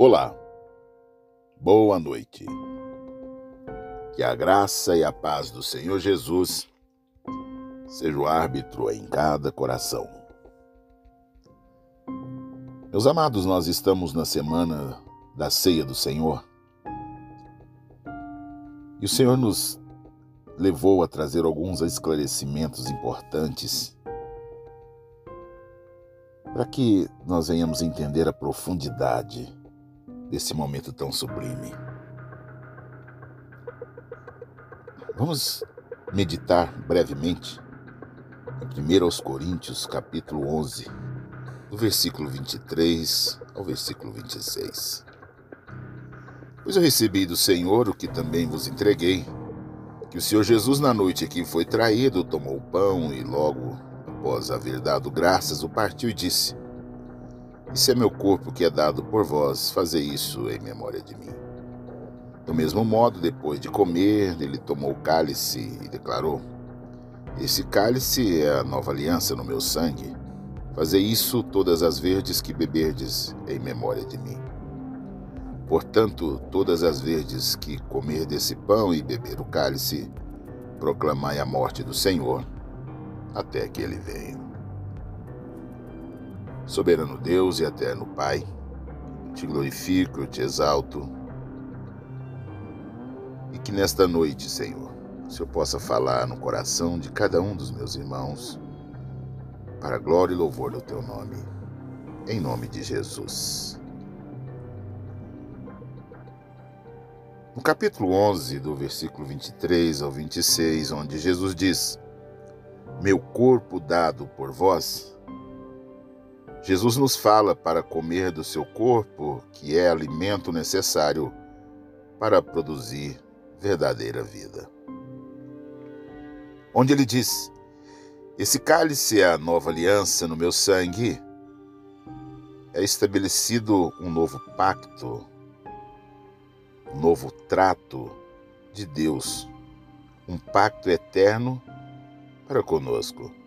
Olá, boa noite. Que a graça e a paz do Senhor Jesus seja o árbitro em cada coração. Meus amados, nós estamos na semana da ceia do Senhor. E o Senhor nos levou a trazer alguns esclarecimentos importantes para que nós venhamos entender a profundidade desse momento tão sublime. Vamos meditar brevemente em 1 Coríntios, capítulo 11, do versículo 23 ao versículo 26. Pois eu recebi do Senhor o que também vos entreguei, que o Senhor Jesus, na noite em que foi traído, tomou o pão e logo após haver dado graças, o partiu e disse: isso é meu corpo que é dado por vós, fazei isso em memória de mim. Do mesmo modo, depois de comer, ele tomou o cálice e declarou: Esse cálice é a nova aliança no meu sangue. Fazei isso todas as vezes que beberdes em memória de mim. Portanto, todas as vezes que comer desse pão e beber o cálice, proclamai a morte do Senhor, até que ele venha. Soberano Deus e eterno Pai, te glorifico, te exalto. E que nesta noite, Senhor, o Senhor possa falar no coração de cada um dos meus irmãos, para a glória e louvor do teu nome. Em nome de Jesus. No capítulo 11, do versículo 23 ao 26, onde Jesus diz: Meu corpo dado por vós Jesus nos fala para comer do seu corpo, que é alimento necessário para produzir verdadeira vida. Onde ele diz: Esse cálice é a nova aliança no meu sangue, é estabelecido um novo pacto, um novo trato de Deus, um pacto eterno para conosco.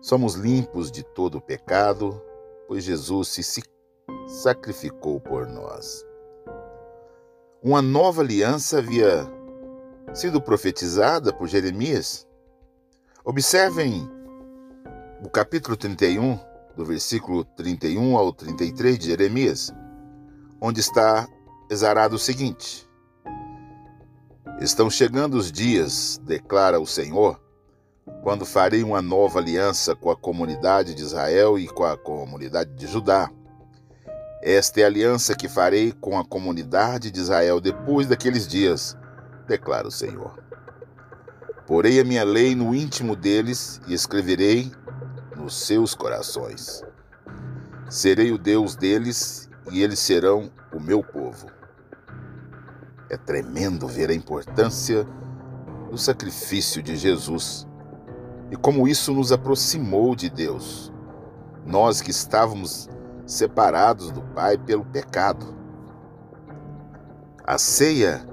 Somos limpos de todo pecado, pois Jesus se sacrificou por nós. Uma nova aliança havia sido profetizada por Jeremias. Observem o capítulo 31, do versículo 31 ao 33 de Jeremias, onde está exarado o seguinte: Estão chegando os dias, declara o Senhor, quando farei uma nova aliança com a comunidade de Israel e com a comunidade de Judá. Esta é a aliança que farei com a comunidade de Israel depois daqueles dias, declara o Senhor. Porei a minha lei no íntimo deles e escreverei nos seus corações. Serei o Deus deles e eles serão o meu povo. É tremendo ver a importância do sacrifício de Jesus e como isso nos aproximou de Deus. Nós que estávamos separados do Pai pelo pecado. A ceia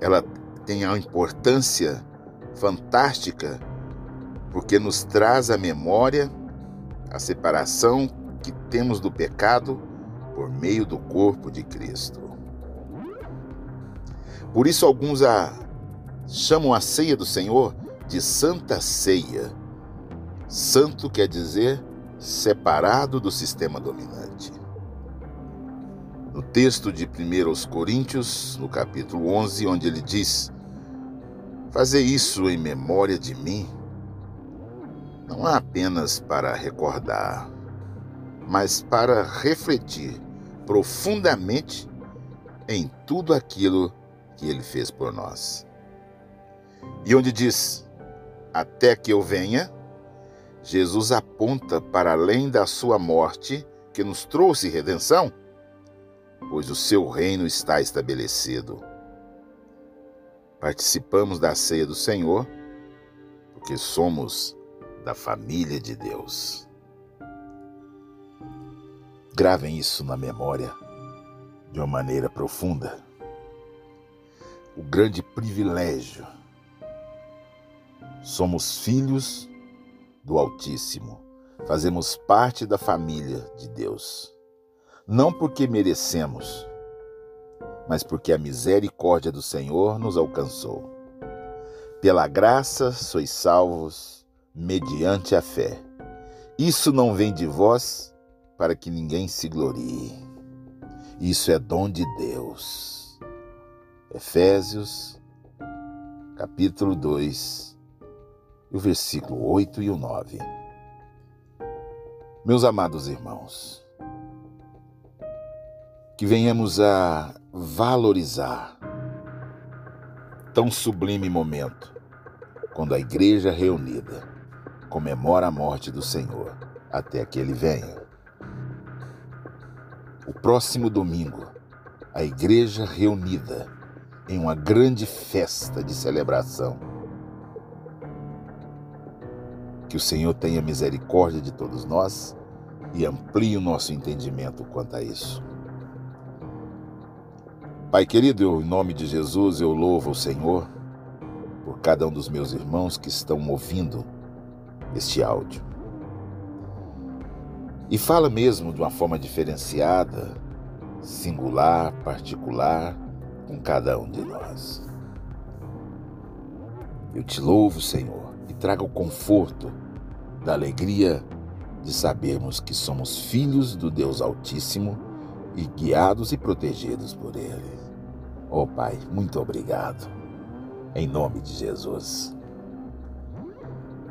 ela tem uma importância fantástica porque nos traz a memória a separação que temos do pecado por meio do corpo de Cristo. Por isso alguns a chamam a ceia do Senhor de Santa Ceia. Santo quer dizer separado do sistema dominante. No texto de 1 Coríntios, no capítulo 11, onde ele diz: Fazer isso em memória de mim, não é apenas para recordar, mas para refletir profundamente em tudo aquilo que ele fez por nós. E onde diz: até que eu venha, Jesus aponta para além da sua morte, que nos trouxe redenção, pois o seu reino está estabelecido. Participamos da ceia do Senhor, porque somos da família de Deus. Gravem isso na memória de uma maneira profunda. O grande privilégio Somos filhos do Altíssimo. Fazemos parte da família de Deus. não porque merecemos, mas porque a misericórdia do Senhor nos alcançou. Pela graça sois salvos mediante a fé. Isso não vem de vós para que ninguém se glorie. Isso é dom de Deus. Efésios, capítulo 2, o versículo 8 e o 9. Meus amados irmãos, que venhamos a valorizar tão sublime momento quando a igreja reunida comemora a morte do Senhor até que ele venha. O próximo domingo, a igreja reunida em uma grande festa de celebração. Que o Senhor tenha misericórdia de todos nós e amplie o nosso entendimento quanto a isso. Pai querido, eu, em nome de Jesus, eu louvo o Senhor por cada um dos meus irmãos que estão ouvindo este áudio. E fala mesmo de uma forma diferenciada, singular, particular, com cada um de nós. Eu te louvo, Senhor, e trago o conforto da alegria de sabermos que somos filhos do Deus Altíssimo e guiados e protegidos por Ele. Oh Pai, muito obrigado. Em nome de Jesus.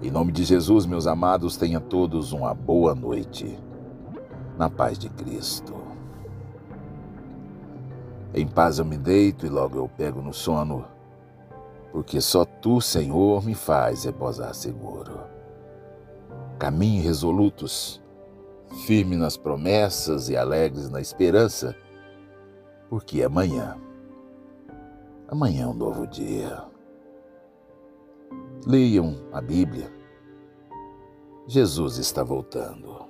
Em nome de Jesus, meus amados, tenha todos uma boa noite. Na paz de Cristo. Em paz eu me deito e logo eu pego no sono, porque só tu, Senhor, me faz reposar seguro. Caminhe resolutos, firmes nas promessas e alegres na esperança, porque amanhã, amanhã é um novo dia. Leiam a Bíblia. Jesus está voltando.